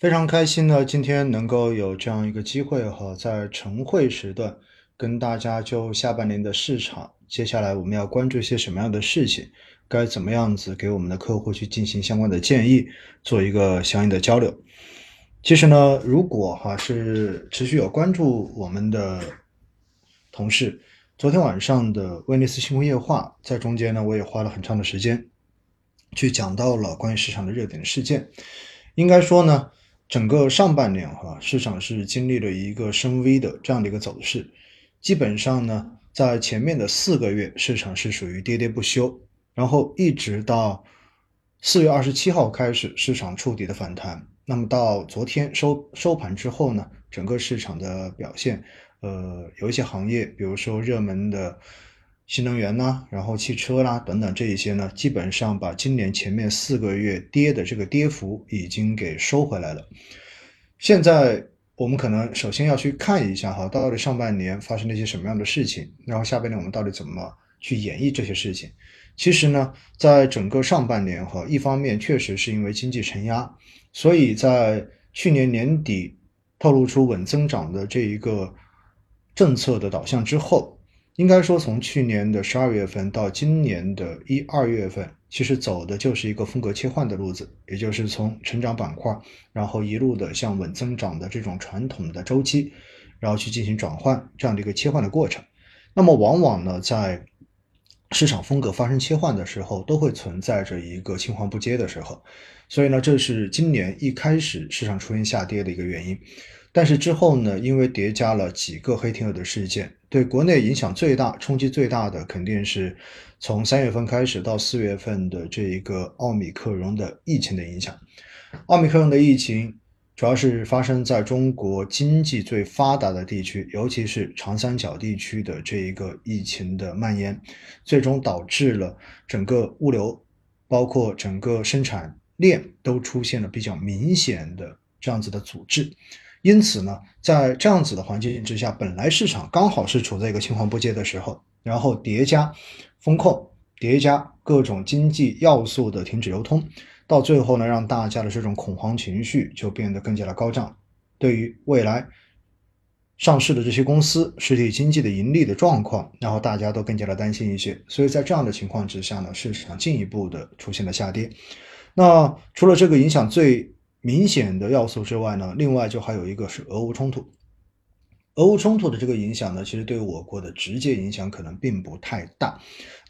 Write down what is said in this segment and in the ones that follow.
非常开心呢，今天能够有这样一个机会哈，在晨会时段跟大家就下半年的市场，接下来我们要关注一些什么样的事情，该怎么样子给我们的客户去进行相关的建议，做一个相应的交流。其实呢，如果哈是持续有关注我们的同事，昨天晚上的威尼斯星空夜话，在中间呢，我也花了很长的时间去讲到了关于市场的热点事件。应该说呢。整个上半年哈，市场是经历了一个升 V 的这样的一个走势，基本上呢，在前面的四个月，市场是属于跌跌不休，然后一直到四月二十七号开始，市场触底的反弹。那么到昨天收收盘之后呢，整个市场的表现，呃，有一些行业，比如说热门的。新能源呐，然后汽车啦等等这一些呢，基本上把今年前面四个月跌的这个跌幅已经给收回来了。现在我们可能首先要去看一下哈，到底上半年发生了一些什么样的事情，然后下半年我们到底怎么去演绎这些事情。其实呢，在整个上半年哈，一方面确实是因为经济承压，所以在去年年底透露出稳增长的这一个政策的导向之后。应该说，从去年的十二月份到今年的一二月份，其实走的就是一个风格切换的路子，也就是从成长板块，然后一路的向稳增长的这种传统的周期，然后去进行转换这样的一个切换的过程。那么，往往呢，在市场风格发生切换的时候，都会存在着一个青黄不接的时候。所以呢，这是今年一开始市场出现下跌的一个原因。但是之后呢，因为叠加了几个黑天鹅的事件，对国内影响最大、冲击最大的，肯定是从三月份开始到四月份的这一个奥米克戎的疫情的影响。奥米克戎的疫情主要是发生在中国经济最发达的地区，尤其是长三角地区的这一个疫情的蔓延，最终导致了整个物流，包括整个生产链都出现了比较明显的这样子的阻滞。因此呢，在这样子的环境之下，本来市场刚好是处在一个青黄不接的时候，然后叠加风控，叠加各种经济要素的停止流通，到最后呢，让大家的这种恐慌情绪就变得更加的高涨。对于未来上市的这些公司实体经济的盈利的状况，然后大家都更加的担心一些。所以在这样的情况之下呢，市场进一步的出现了下跌。那除了这个影响最。明显的要素之外呢，另外就还有一个是俄乌冲突。俄乌冲突的这个影响呢，其实对我国的直接影响可能并不太大，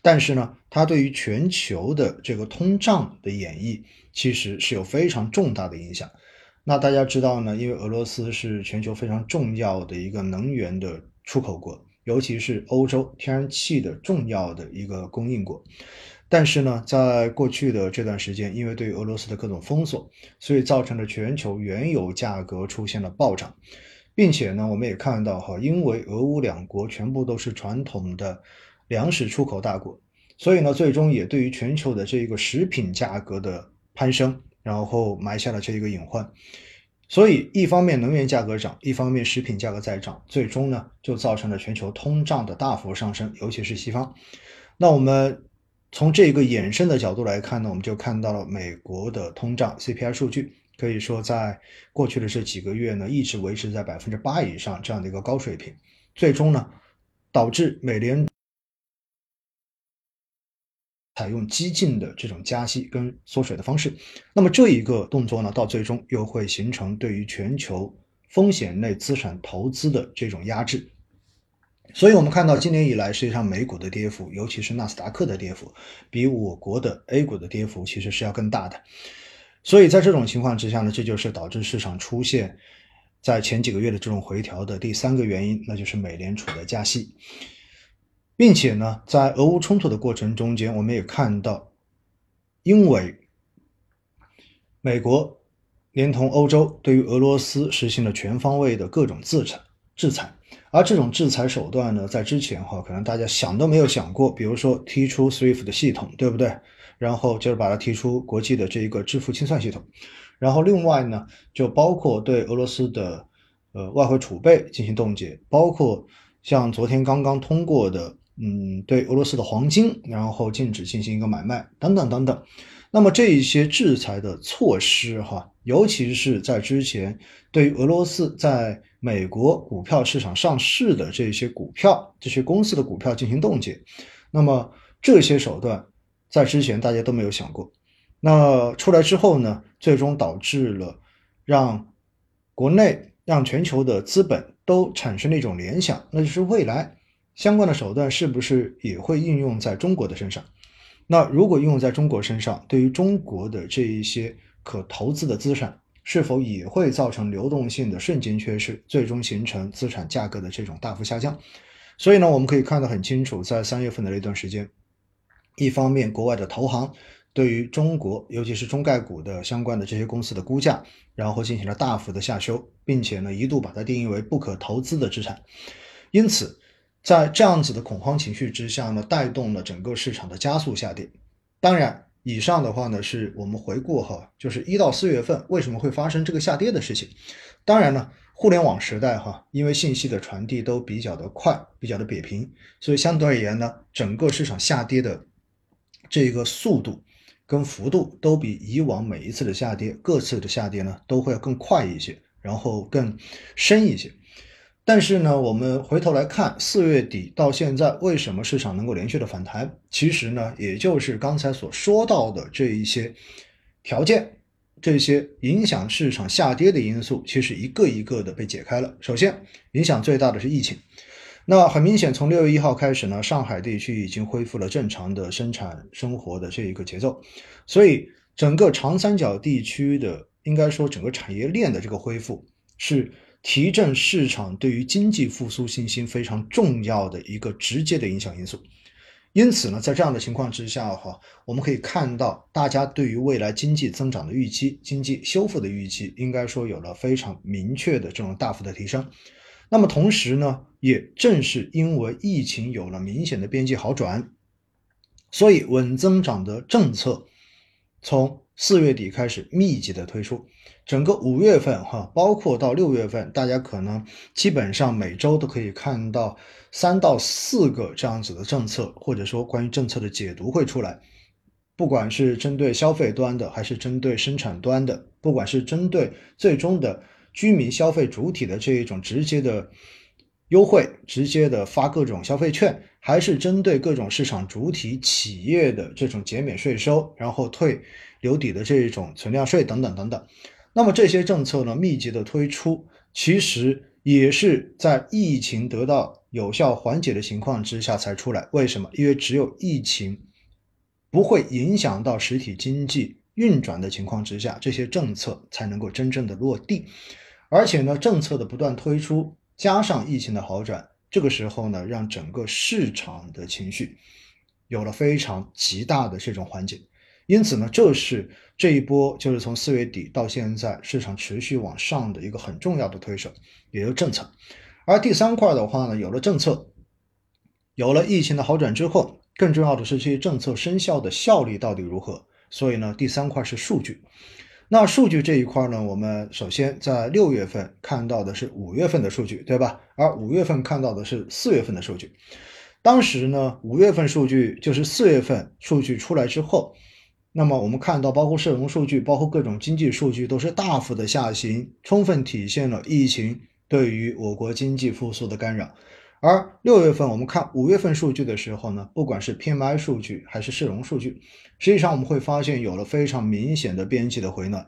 但是呢，它对于全球的这个通胀的演绎，其实是有非常重大的影响。那大家知道呢，因为俄罗斯是全球非常重要的一个能源的出口国，尤其是欧洲天然气的重要的一个供应国。但是呢，在过去的这段时间，因为对俄罗斯的各种封锁，所以造成了全球原油价格出现了暴涨，并且呢，我们也看到哈，因为俄乌两国全部都是传统的粮食出口大国，所以呢，最终也对于全球的这一个食品价格的攀升，然后埋下了这一个隐患。所以，一方面能源价格涨，一方面食品价格在涨，最终呢，就造成了全球通胀的大幅上升，尤其是西方。那我们。从这个衍生的角度来看呢，我们就看到了美国的通胀 CPI 数据，可以说在过去的这几个月呢，一直维持在百分之八以上这样的一个高水平，最终呢，导致美联采用激进的这种加息跟缩水的方式。那么这一个动作呢，到最终又会形成对于全球风险类资产投资的这种压制。所以，我们看到今年以来，实际上美股的跌幅，尤其是纳斯达克的跌幅，比我国的 A 股的跌幅其实是要更大的。所以在这种情况之下呢，这就是导致市场出现在前几个月的这种回调的第三个原因，那就是美联储的加息，并且呢，在俄乌冲突的过程中间，我们也看到，因为美国连同欧洲对于俄罗斯实行了全方位的各种制裁，制裁。而这种制裁手段呢，在之前哈，可能大家想都没有想过，比如说踢出 SWIFT 的系统，对不对？然后就是把它踢出国际的这一个支付清算系统，然后另外呢，就包括对俄罗斯的呃外汇储备进行冻结，包括像昨天刚刚通过的，嗯，对俄罗斯的黄金，然后禁止进行一个买卖等等等等。那么这一些制裁的措施，哈，尤其是在之前对于俄罗斯在美国股票市场上市的这些股票、这些公司的股票进行冻结，那么这些手段在之前大家都没有想过。那出来之后呢，最终导致了让国内、让全球的资本都产生了一种联想，那就是未来相关的手段是不是也会应用在中国的身上？那如果应用在中国身上，对于中国的这一些可投资的资产，是否也会造成流动性的瞬间缺失，最终形成资产价格的这种大幅下降？所以呢，我们可以看得很清楚，在三月份的那段时间，一方面国外的投行对于中国，尤其是中概股的相关的这些公司的估价，然后进行了大幅的下修，并且呢，一度把它定义为不可投资的资产，因此。在这样子的恐慌情绪之下呢，带动了整个市场的加速下跌。当然，以上的话呢，是我们回顾哈，就是一到四月份为什么会发生这个下跌的事情。当然呢，互联网时代哈，因为信息的传递都比较的快，比较的扁平，所以相对而言呢，整个市场下跌的这个速度跟幅度都比以往每一次的下跌，各次的下跌呢，都会更快一些，然后更深一些。但是呢，我们回头来看，四月底到现在，为什么市场能够连续的反弹？其实呢，也就是刚才所说到的这一些条件，这些影响市场下跌的因素，其实一个一个的被解开了。首先，影响最大的是疫情。那很明显，从六月一号开始呢，上海地区已经恢复了正常的生产生活的这一个节奏，所以整个长三角地区的，应该说整个产业链的这个恢复是。提振市场对于经济复苏信心非常重要的一个直接的影响因素，因此呢，在这样的情况之下哈，我们可以看到大家对于未来经济增长的预期、经济修复的预期，应该说有了非常明确的这种大幅的提升。那么同时呢，也正是因为疫情有了明显的边际好转，所以稳增长的政策从四月底开始密集的推出。整个五月份哈，包括到六月份，大家可能基本上每周都可以看到三到四个这样子的政策，或者说关于政策的解读会出来。不管是针对消费端的，还是针对生产端的，不管是针对最终的居民消费主体的这一种直接的优惠，直接的发各种消费券，还是针对各种市场主体企业的这种减免税收，然后退留底的这种存量税等等等等。那么这些政策呢，密集的推出，其实也是在疫情得到有效缓解的情况之下才出来。为什么？因为只有疫情不会影响到实体经济运转的情况之下，这些政策才能够真正的落地。而且呢，政策的不断推出，加上疫情的好转，这个时候呢，让整个市场的情绪有了非常极大的这种缓解。因此呢，这是这一波就是从四月底到现在市场持续往上的一个很重要的推手，也就是政策。而第三块的话呢，有了政策，有了疫情的好转之后，更重要的是这些政策生效的效力到底如何。所以呢，第三块是数据。那数据这一块呢，我们首先在六月份看到的是五月份的数据，对吧？而五月份看到的是四月份的数据。当时呢，五月份数据就是四月份数据出来之后。那么我们看到，包括社融数据，包括各种经济数据，都是大幅的下行，充分体现了疫情对于我国经济复苏的干扰。而六月份我们看五月份数据的时候呢，不管是 PMI 数据还是社融数据，实际上我们会发现有了非常明显的边际的回暖。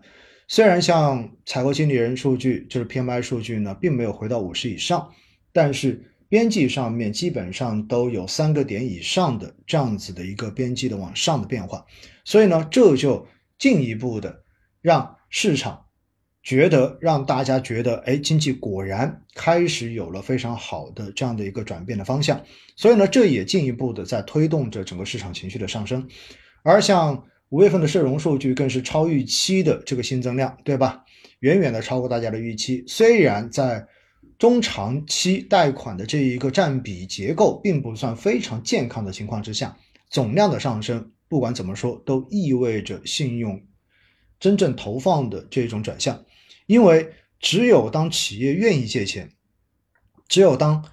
虽然像采购经理人数据，就是 PMI 数据呢，并没有回到五十以上，但是。边际上面基本上都有三个点以上的这样子的一个边际的往上的变化，所以呢，这就进一步的让市场觉得，让大家觉得，哎，经济果然开始有了非常好的这样的一个转变的方向，所以呢，这也进一步的在推动着整个市场情绪的上升，而像五月份的社融数据更是超预期的这个新增量，对吧？远远的超过大家的预期，虽然在。中长期贷款的这一个占比结构并不算非常健康的情况之下，总量的上升，不管怎么说，都意味着信用真正投放的这种转向。因为只有当企业愿意借钱，只有当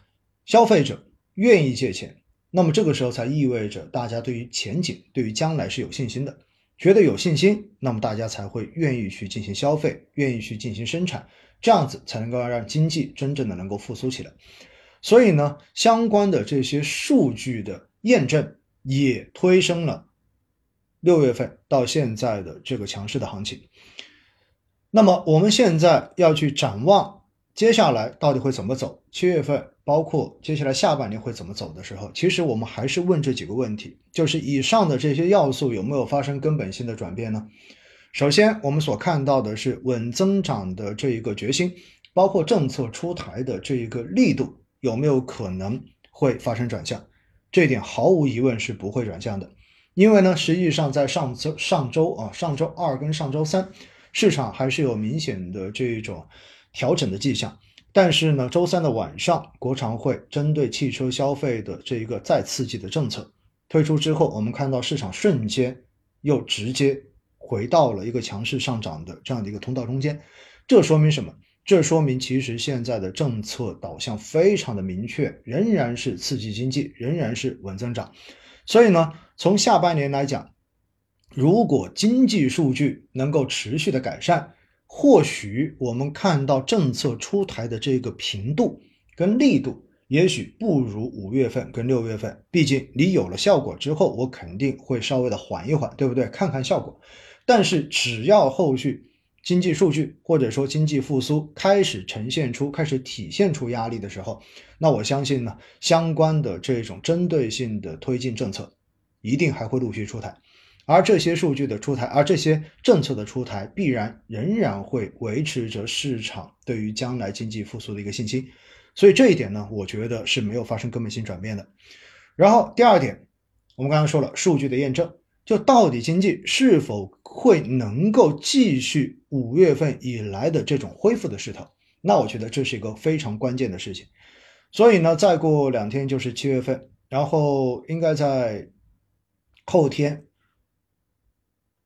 消费者愿意借钱，那么这个时候才意味着大家对于前景、对于将来是有信心的。觉得有信心，那么大家才会愿意去进行消费，愿意去进行生产，这样子才能够让经济真正的能够复苏起来。所以呢，相关的这些数据的验证也推升了六月份到现在的这个强势的行情。那么我们现在要去展望接下来到底会怎么走，七月份。包括接下来下半年会怎么走的时候，其实我们还是问这几个问题：，就是以上的这些要素有没有发生根本性的转变呢？首先，我们所看到的是稳增长的这一个决心，包括政策出台的这一个力度有没有可能会发生转向？这一点毫无疑问是不会转向的，因为呢，实际上在上周上周啊，上周二跟上周三，市场还是有明显的这种调整的迹象。但是呢，周三的晚上，国常会针对汽车消费的这一个再刺激的政策推出之后，我们看到市场瞬间又直接回到了一个强势上涨的这样的一个通道中间。这说明什么？这说明其实现在的政策导向非常的明确，仍然是刺激经济，仍然是稳增长。所以呢，从下半年来讲，如果经济数据能够持续的改善，或许我们看到政策出台的这个频度跟力度，也许不如五月份跟六月份。毕竟你有了效果之后，我肯定会稍微的缓一缓，对不对？看看效果。但是只要后续经济数据或者说经济复苏开始呈现出、开始体现出压力的时候，那我相信呢，相关的这种针对性的推进政策，一定还会陆续出台。而这些数据的出台，而这些政策的出台，必然仍然会维持着市场对于将来经济复苏的一个信心。所以这一点呢，我觉得是没有发生根本性转变的。然后第二点，我们刚刚说了数据的验证，就到底经济是否会能够继续五月份以来的这种恢复的势头？那我觉得这是一个非常关键的事情。所以呢，再过两天就是七月份，然后应该在后天。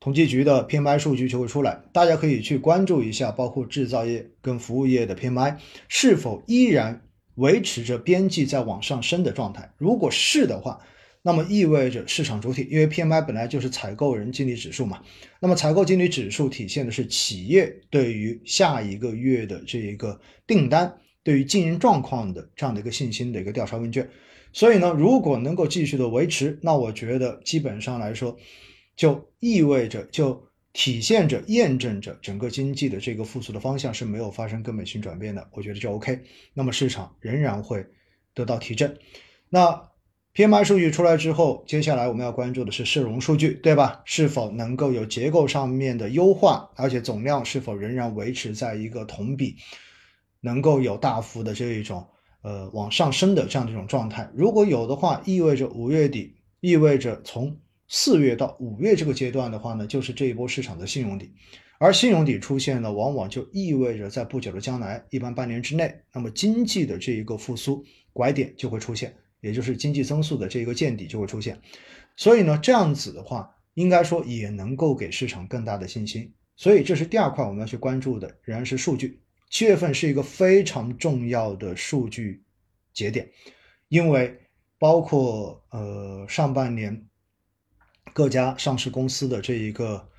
统计局的 PMI 数据就会出来，大家可以去关注一下，包括制造业跟服务业的 PMI 是否依然维持着边际在往上升的状态。如果是的话，那么意味着市场主体，因为 PMI 本来就是采购人经理指数嘛，那么采购经理指数体现的是企业对于下一个月的这一个订单、对于经营状况的这样的一个信心的一个调查问卷。所以呢，如果能够继续的维持，那我觉得基本上来说。就意味着，就体现着、验证着整个经济的这个复苏的方向是没有发生根本性转变的，我觉得就 OK。那么市场仍然会得到提振。那 PMI 数据出来之后，接下来我们要关注的是市容数据，对吧？是否能够有结构上面的优化，而且总量是否仍然维持在一个同比能够有大幅的这一种呃往上升的这样的一种状态？如果有的话，意味着五月底，意味着从四月到五月这个阶段的话呢，就是这一波市场的信用底，而信用底出现呢，往往就意味着在不久的将来，一般半年之内，那么经济的这一个复苏拐点就会出现，也就是经济增速的这一个见底就会出现。所以呢，这样子的话，应该说也能够给市场更大的信心。所以这是第二块我们要去关注的，仍然是数据。七月份是一个非常重要的数据节点，因为包括呃上半年。各家上市公司的这一个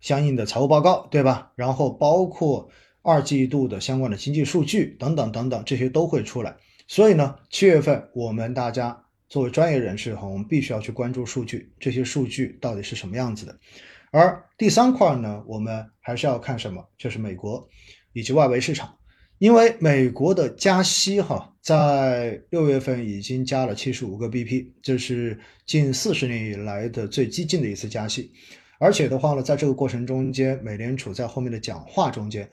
相应的财务报告，对吧？然后包括二季度的相关的经济数据等等等等，这些都会出来。所以呢，七月份我们大家作为专业人士哈，我们必须要去关注数据，这些数据到底是什么样子的。而第三块呢，我们还是要看什么？就是美国以及外围市场。因为美国的加息，哈，在六月份已经加了七十五个 BP，这是近四十年以来的最激进的一次加息。而且的话呢，在这个过程中间，美联储在后面的讲话中间，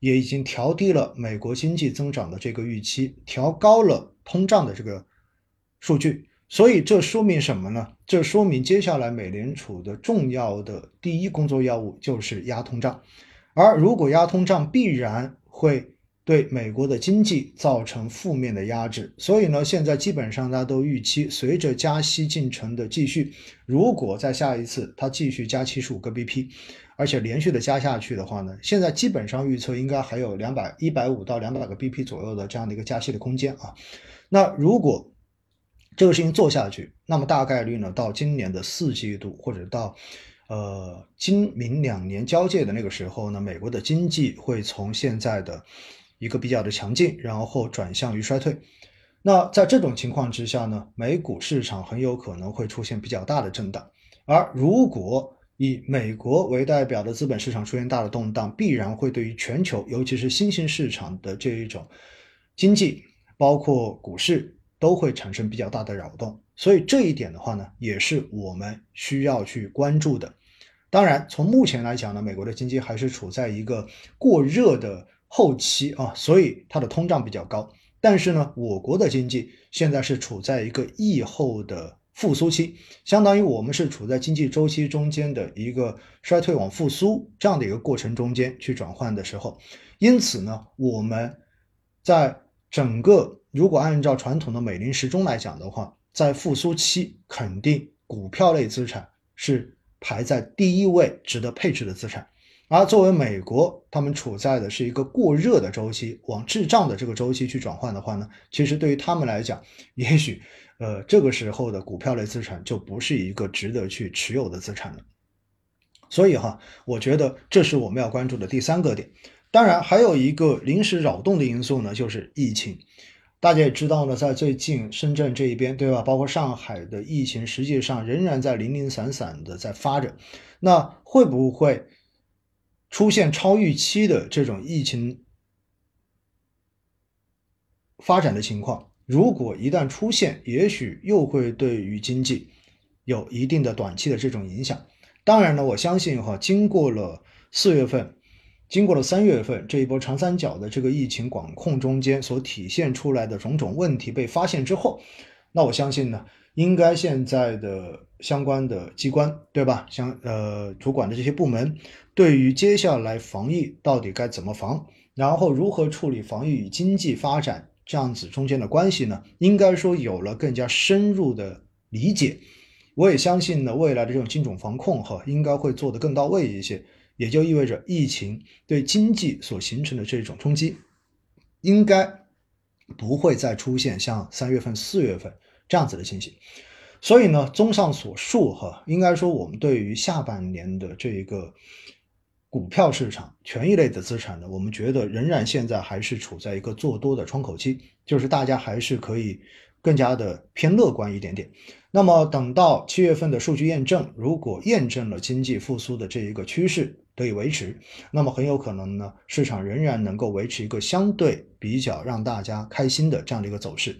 也已经调低了美国经济增长的这个预期，调高了通胀的这个数据。所以这说明什么呢？这说明接下来美联储的重要的第一工作要务就是压通胀。而如果压通胀，必然会。对美国的经济造成负面的压制，所以呢，现在基本上大家都预期，随着加息进程的继续，如果在下一次它继续加七十五个 BP，而且连续的加下去的话呢，现在基本上预测应该还有两百一百五到两百个 BP 左右的这样的一个加息的空间啊。那如果这个事情做下去，那么大概率呢，到今年的四季度或者到呃，今明两年交界的那个时候呢，美国的经济会从现在的一个比较的强劲，然后转向于衰退。那在这种情况之下呢，美股市场很有可能会出现比较大的震荡。而如果以美国为代表的资本市场出现大的动荡，必然会对于全球，尤其是新兴市场的这一种经济，包括股市，都会产生比较大的扰动。所以这一点的话呢，也是我们需要去关注的。当然，从目前来讲呢，美国的经济还是处在一个过热的后期啊，所以它的通胀比较高。但是呢，我国的经济现在是处在一个疫后的复苏期，相当于我们是处在经济周期中间的一个衰退往复苏这样的一个过程中间去转换的时候，因此呢，我们在整个如果按照传统的美林时钟来讲的话，在复苏期肯定股票类资产是排在第一位值得配置的资产。而作为美国，他们处在的是一个过热的周期，往滞胀的这个周期去转换的话呢，其实对于他们来讲，也许，呃，这个时候的股票类资产就不是一个值得去持有的资产了。所以哈，我觉得这是我们要关注的第三个点。当然，还有一个临时扰动的因素呢，就是疫情。大家也知道呢，在最近深圳这一边，对吧？包括上海的疫情，实际上仍然在零零散散的在发着。那会不会？出现超预期的这种疫情发展的情况，如果一旦出现，也许又会对于经济有一定的短期的这种影响。当然呢，我相信哈，经过了四月份，经过了三月份这一波长三角的这个疫情管控中间所体现出来的种种问题被发现之后，那我相信呢。应该现在的相关的机关，对吧？相呃主管的这些部门，对于接下来防疫到底该怎么防，然后如何处理防疫与经济发展这样子中间的关系呢？应该说有了更加深入的理解。我也相信呢，未来的这种精准防控哈，应该会做得更到位一些。也就意味着疫情对经济所形成的这种冲击，应该不会再出现像三月份、四月份。这样子的情形，所以呢，综上所述，哈，应该说我们对于下半年的这一个股票市场、权益类的资产呢，我们觉得仍然现在还是处在一个做多的窗口期，就是大家还是可以更加的偏乐观一点点。那么等到七月份的数据验证，如果验证了经济复苏的这一个趋势得以维持，那么很有可能呢，市场仍然能够维持一个相对比较让大家开心的这样的一个走势。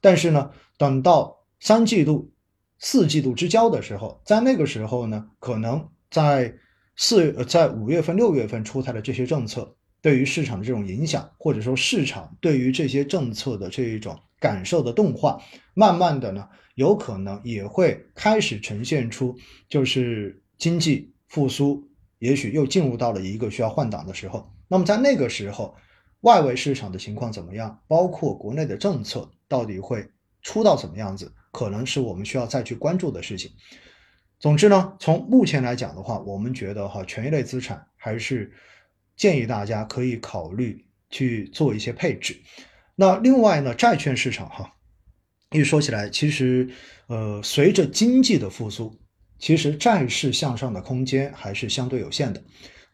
但是呢，等到三季度、四季度之交的时候，在那个时候呢，可能在四在五月份、六月份出台的这些政策，对于市场的这种影响，或者说市场对于这些政策的这一种感受的动画，慢慢的呢，有可能也会开始呈现出，就是经济复苏，也许又进入到了一个需要换挡的时候。那么在那个时候，外围市场的情况怎么样？包括国内的政策。到底会出到怎么样子，可能是我们需要再去关注的事情。总之呢，从目前来讲的话，我们觉得哈，权益类资产还是建议大家可以考虑去做一些配置。那另外呢，债券市场哈，一说起来，其实呃，随着经济的复苏，其实债市向上的空间还是相对有限的。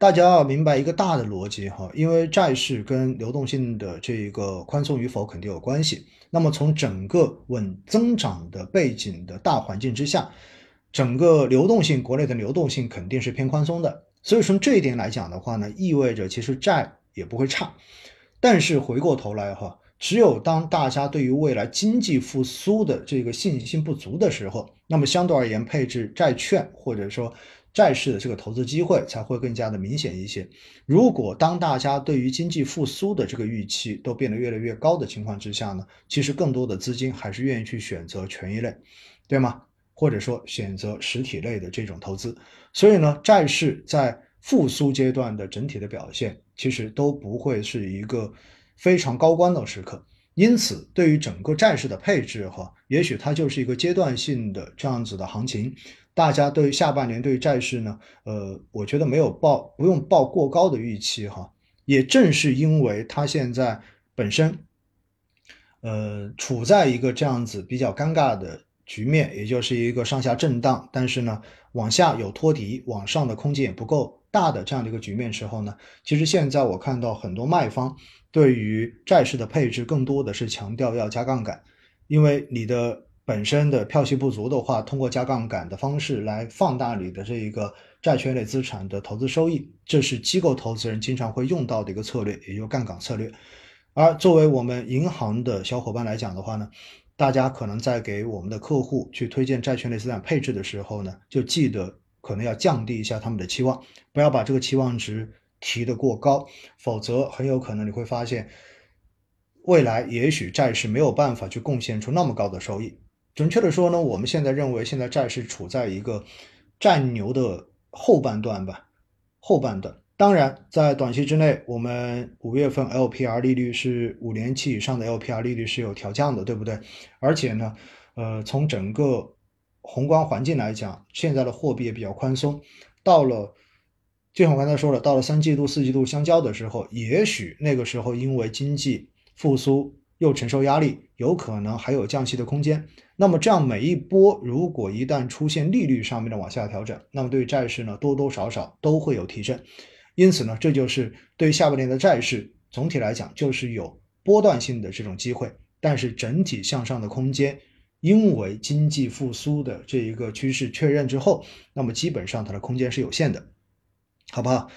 大家要明白一个大的逻辑哈，因为债市跟流动性的这个宽松与否肯定有关系。那么从整个稳增长的背景的大环境之下，整个流动性国内的流动性肯定是偏宽松的。所以从这一点来讲的话呢，意味着其实债也不会差。但是回过头来哈，只有当大家对于未来经济复苏的这个信心不足的时候，那么相对而言配置债券或者说。债市的这个投资机会才会更加的明显一些。如果当大家对于经济复苏的这个预期都变得越来越高的情况之下呢，其实更多的资金还是愿意去选择权益类，对吗？或者说选择实体类的这种投资。所以呢，债市在复苏阶段的整体的表现，其实都不会是一个非常高光的时刻。因此，对于整个债市的配置哈，也许它就是一个阶段性的这样子的行情。大家对下半年对债市呢，呃，我觉得没有抱不用抱过高的预期哈。也正是因为它现在本身，呃，处在一个这样子比较尴尬的局面，也就是一个上下震荡，但是呢，往下有托底，往上的空间也不够大的这样的一个局面时候呢，其实现在我看到很多卖方对于债市的配置更多的是强调要加杠杆，因为你的本身的票息不足的话，通过加杠杆的方式来放大你的这一个债券类资产的投资收益，这是机构投资人经常会用到的一个策略，也就杠杆策略。而作为我们银行的小伙伴来讲的话呢，大家可能在给我们的客户去推荐债券类资产配置的时候呢，就记得可能要降低一下他们的期望，不要把这个期望值提得过高，否则很有可能你会发现，未来也许债市没有办法去贡献出那么高的收益。准确的说呢，我们现在认为现在债市处在一个战牛的后半段吧，后半段。当然，在短期之内，我们五月份 LPR 利率是五年期以上的 LPR 利率是有调降的，对不对？而且呢，呃，从整个宏观环境来讲，现在的货币也比较宽松。到了，就像我刚才说了，到了三季度、四季度相交的时候，也许那个时候因为经济复苏又承受压力，有可能还有降息的空间。那么这样每一波，如果一旦出现利率上面的往下调整，那么对债市呢，多多少少都会有提振。因此呢，这就是对下半年的债市总体来讲，就是有波段性的这种机会，但是整体向上的空间，因为经济复苏的这一个趋势确认之后，那么基本上它的空间是有限的，好不好？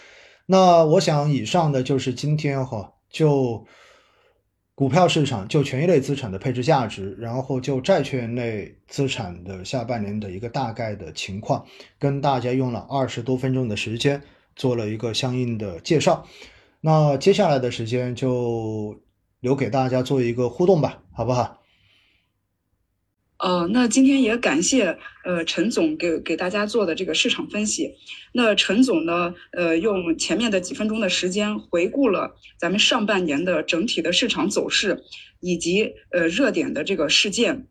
那我想以上的就是今天哈，就股票市场就权益类资产的配置价值，然后就债券类资产的下半年的一个大概的情况，跟大家用了二十多分钟的时间。做了一个相应的介绍，那接下来的时间就留给大家做一个互动吧，好不好？呃，那今天也感谢呃陈总给给大家做的这个市场分析。那陈总呢，呃，用前面的几分钟的时间回顾了咱们上半年的整体的市场走势以及呃热点的这个事件，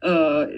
呃。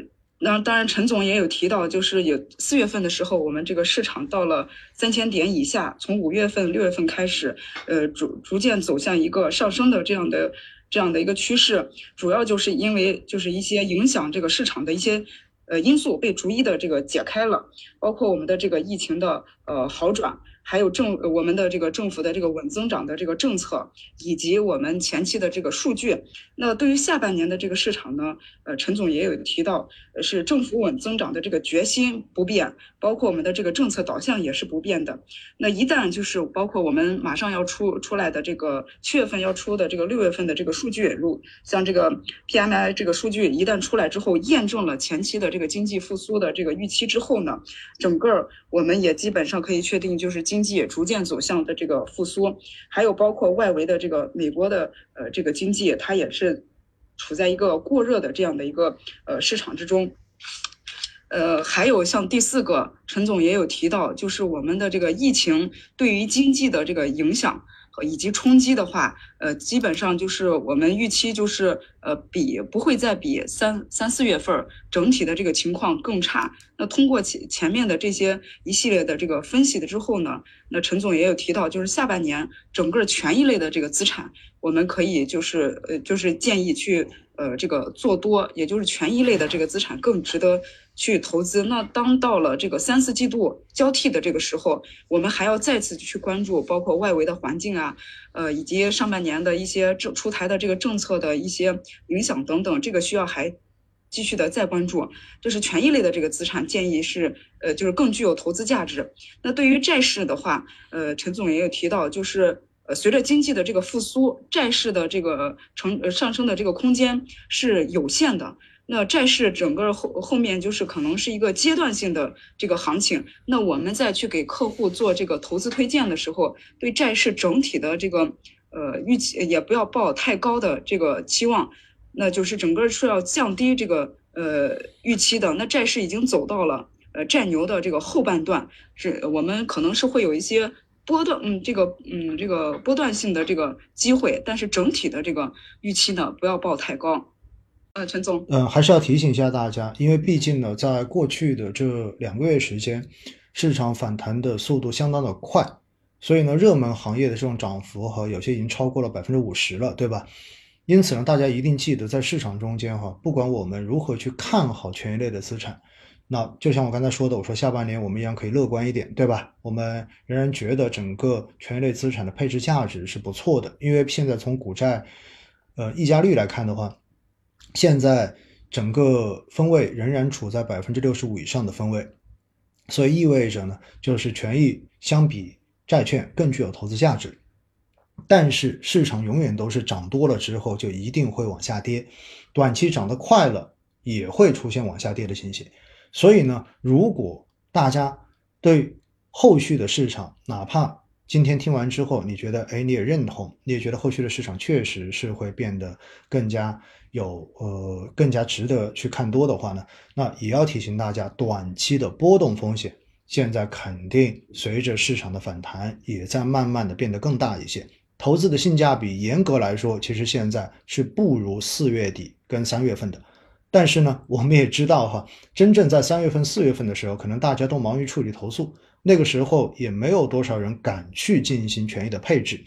那当然，陈总也有提到，就是有四月份的时候，我们这个市场到了三千点以下，从五月份、六月份开始，呃，逐逐渐走向一个上升的这样的这样的一个趋势，主要就是因为就是一些影响这个市场的一些呃因素被逐一的这个解开了，包括我们的这个疫情的呃好转。还有政我们的这个政府的这个稳增长的这个政策，以及我们前期的这个数据。那对于下半年的这个市场呢，呃，陈总也有提到，是政府稳增长的这个决心不变，包括我们的这个政策导向也是不变的。那一旦就是包括我们马上要出出来的这个七月份要出的这个六月份的这个数据，如像这个 PMI 这个数据一旦出来之后，验证了前期的这个经济复苏的这个预期之后呢，整个我们也基本上可以确定，就是经济也逐渐走向的这个复苏，还有包括外围的这个美国的呃这个经济，它也是处在一个过热的这样的一个呃市场之中。呃，还有像第四个，陈总也有提到，就是我们的这个疫情对于经济的这个影响和。以及冲击的话，呃，基本上就是我们预期就是，呃，比不会再比三三四月份整体的这个情况更差。那通过前前面的这些一系列的这个分析的之后呢，那陈总也有提到，就是下半年整个权益类的这个资产，我们可以就是呃就是建议去呃这个做多，也就是权益类的这个资产更值得。去投资，那当到了这个三四季度交替的这个时候，我们还要再次去关注，包括外围的环境啊，呃，以及上半年的一些政出台的这个政策的一些影响等等，这个需要还继续的再关注。就是权益类的这个资产，建议是呃，就是更具有投资价值。那对于债市的话，呃，陈总也有提到，就是呃，随着经济的这个复苏，债市的这个成上升的这个空间是有限的。那债市整个后后面就是可能是一个阶段性的这个行情。那我们再去给客户做这个投资推荐的时候，对债市整体的这个呃预期也不要抱太高的这个期望。那就是整个是要降低这个呃预期的。那债市已经走到了呃债牛的这个后半段，是我们可能是会有一些波段，嗯，这个嗯这个波段性的这个机会，但是整体的这个预期呢，不要抱太高。呃，陈总，嗯，还是要提醒一下大家，因为毕竟呢，在过去的这两个月时间，市场反弹的速度相当的快，所以呢，热门行业的这种涨幅和有些已经超过了百分之五十了，对吧？因此呢，大家一定记得，在市场中间哈，不管我们如何去看好权益类的资产，那就像我刚才说的，我说下半年我们一样可以乐观一点，对吧？我们仍然觉得整个权益类资产的配置价值是不错的，因为现在从股债，呃溢价率来看的话，现在整个分位仍然处在百分之六十五以上的分位，所以意味着呢，就是权益相比债券更具有投资价值。但是市场永远都是涨多了之后就一定会往下跌，短期涨得快了也会出现往下跌的情形。所以呢，如果大家对后续的市场，哪怕今天听完之后你觉得哎你也认同，你也觉得后续的市场确实是会变得更加有呃更加值得去看多的话呢，那也要提醒大家，短期的波动风险现在肯定随着市场的反弹也在慢慢的变得更大一些。投资的性价比，严格来说，其实现在是不如四月底跟三月份的。但是呢，我们也知道哈，真正在三月份、四月份的时候，可能大家都忙于处理投诉，那个时候也没有多少人敢去进行权益的配置。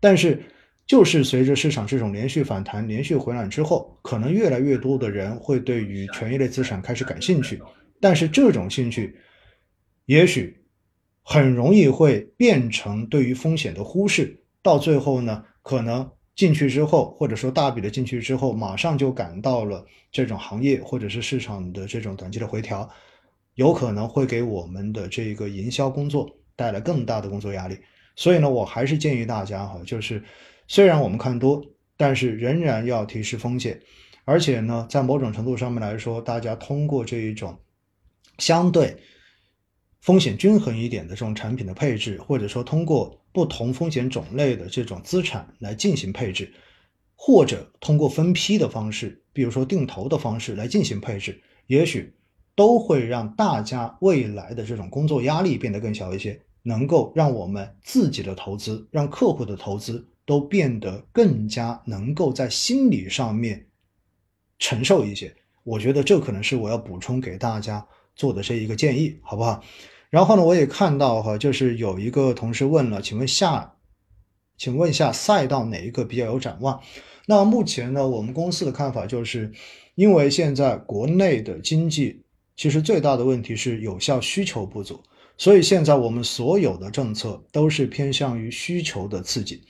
但是，就是随着市场这种连续反弹、连续回暖之后，可能越来越多的人会对于权益类资产开始感兴趣。但是这种兴趣，也许很容易会变成对于风险的忽视。到最后呢，可能进去之后，或者说大笔的进去之后，马上就感到了这种行业或者是市场的这种短期的回调，有可能会给我们的这个营销工作带来更大的工作压力。所以呢，我还是建议大家哈，就是虽然我们看多，但是仍然要提示风险，而且呢，在某种程度上面来说，大家通过这一种相对。风险均衡一点的这种产品的配置，或者说通过不同风险种类的这种资产来进行配置，或者通过分批的方式，比如说定投的方式来进行配置，也许都会让大家未来的这种工作压力变得更小一些，能够让我们自己的投资，让客户的投资都变得更加能够在心理上面承受一些。我觉得这可能是我要补充给大家做的这一个建议，好不好？然后呢，我也看到哈，就是有一个同事问了，请问下，请问一下赛道哪一个比较有展望？那目前呢，我们公司的看法就是，因为现在国内的经济其实最大的问题是有效需求不足，所以现在我们所有的政策都是偏向于需求的刺激，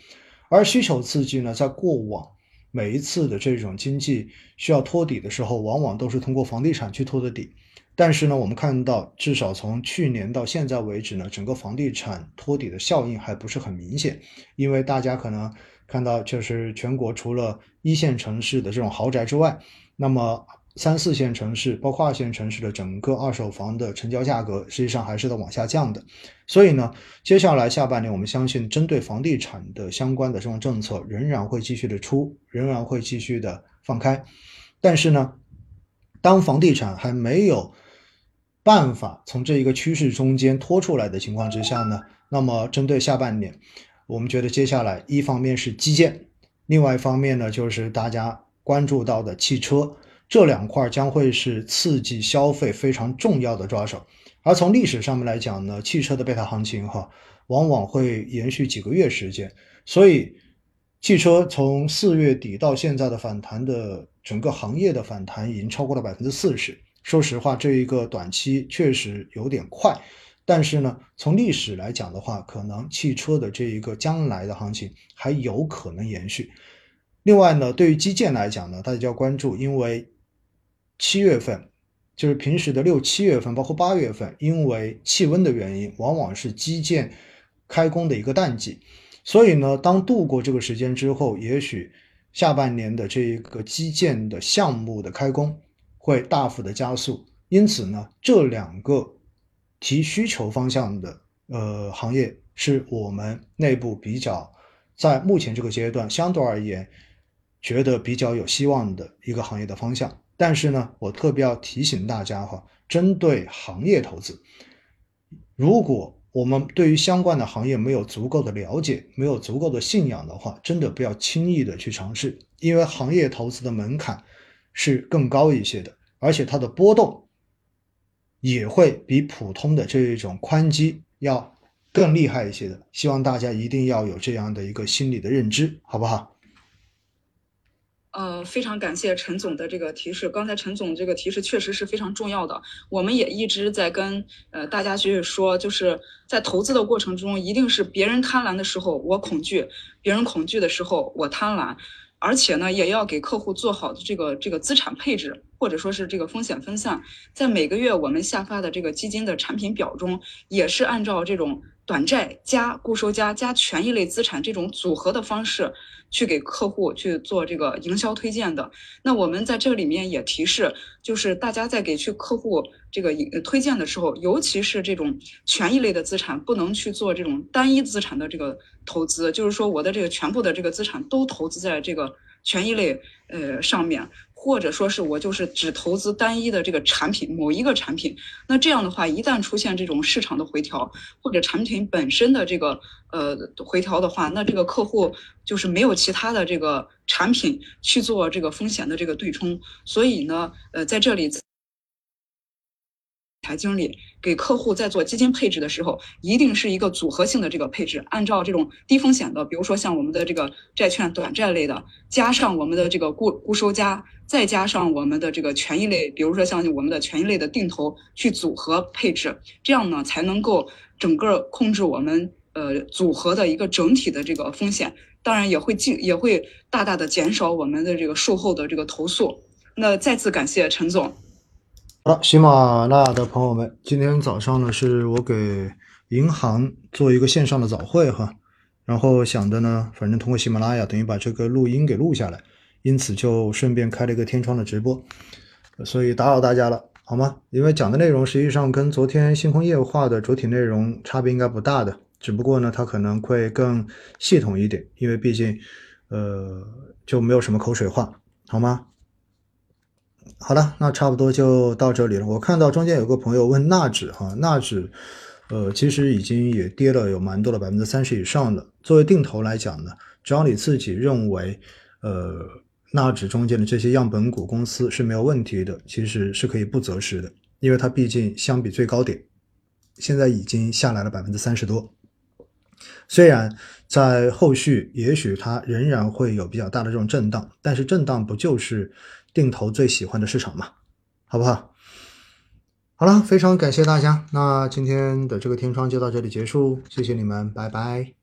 而需求刺激呢，在过往每一次的这种经济需要托底的时候，往往都是通过房地产去托的底。但是呢，我们看到，至少从去年到现在为止呢，整个房地产托底的效应还不是很明显。因为大家可能看到，就是全国除了一线城市的这种豪宅之外，那么三四线城市，包括二线城市的整个二手房的成交价格，实际上还是在往下降的。所以呢，接下来下半年，我们相信针对房地产的相关的这种政策仍然会继续的出，仍然会继续的放开。但是呢，当房地产还没有办法从这一个趋势中间拖出来的情况之下呢，那么针对下半年，我们觉得接下来一方面是基建，另外一方面呢就是大家关注到的汽车，这两块将会是刺激消费非常重要的抓手。而从历史上面来讲呢，汽车的贝塔行情哈，往往会延续几个月时间，所以汽车从四月底到现在的反弹的整个行业的反弹已经超过了百分之四十。说实话，这一个短期确实有点快，但是呢，从历史来讲的话，可能汽车的这一个将来的行情还有可能延续。另外呢，对于基建来讲呢，大家就要关注，因为七月份就是平时的六七月份，包括八月份，因为气温的原因，往往是基建开工的一个淡季，所以呢，当度过这个时间之后，也许下半年的这一个基建的项目的开工。会大幅的加速，因此呢，这两个提需求方向的呃行业是我们内部比较在目前这个阶段相对而言觉得比较有希望的一个行业的方向。但是呢，我特别要提醒大家哈，针对行业投资，如果我们对于相关的行业没有足够的了解，没有足够的信仰的话，真的不要轻易的去尝试，因为行业投资的门槛。是更高一些的，而且它的波动也会比普通的这一种宽基要更厉害一些的。希望大家一定要有这样的一个心理的认知，好不好？呃，非常感谢陈总的这个提示。刚才陈总这个提示确实是非常重要的。我们也一直在跟呃大家去说，就是在投资的过程中，一定是别人贪婪的时候我恐惧，别人恐惧的时候我贪婪，而且呢，也要给客户做好的这个这个资产配置，或者说是这个风险分散。在每个月我们下发的这个基金的产品表中，也是按照这种短债加固收加加权益类资产这种组合的方式。去给客户去做这个营销推荐的，那我们在这里面也提示，就是大家在给去客户这个推荐的时候，尤其是这种权益类的资产，不能去做这种单一资产的这个投资，就是说我的这个全部的这个资产都投资在这个权益类呃上面。或者说是我就是只投资单一的这个产品，某一个产品，那这样的话，一旦出现这种市场的回调，或者产品本身的这个呃回调的话，那这个客户就是没有其他的这个产品去做这个风险的这个对冲，所以呢，呃，在这里。财经理给客户在做基金配置的时候，一定是一个组合性的这个配置，按照这种低风险的，比如说像我们的这个债券短债类的，加上我们的这个固固收加，再加上我们的这个权益类，比如说像我们的权益类的定投去组合配置，这样呢才能够整个控制我们呃组合的一个整体的这个风险，当然也会进也会大大的减少我们的这个售后的这个投诉。那再次感谢陈总。好了，喜马拉雅的朋友们，今天早上呢是我给银行做一个线上的早会哈，然后想的呢，反正通过喜马拉雅等于把这个录音给录下来，因此就顺便开了一个天窗的直播，所以打扰大家了，好吗？因为讲的内容实际上跟昨天星空夜话的主体内容差别应该不大的，只不过呢，它可能会更系统一点，因为毕竟，呃，就没有什么口水话，好吗？好了，那差不多就到这里了。我看到中间有个朋友问纳指哈，纳指，呃，其实已经也跌了有蛮多的百分之三十以上的。作为定投来讲呢，只要你自己认为，呃，纳指中间的这些样本股公司是没有问题的，其实是可以不择时的，因为它毕竟相比最高点，现在已经下来了百分之三十多。虽然在后续也许它仍然会有比较大的这种震荡，但是震荡不就是？定投最喜欢的市场嘛，好不好？好了，非常感谢大家，那今天的这个天窗就到这里结束，谢谢你们，拜拜。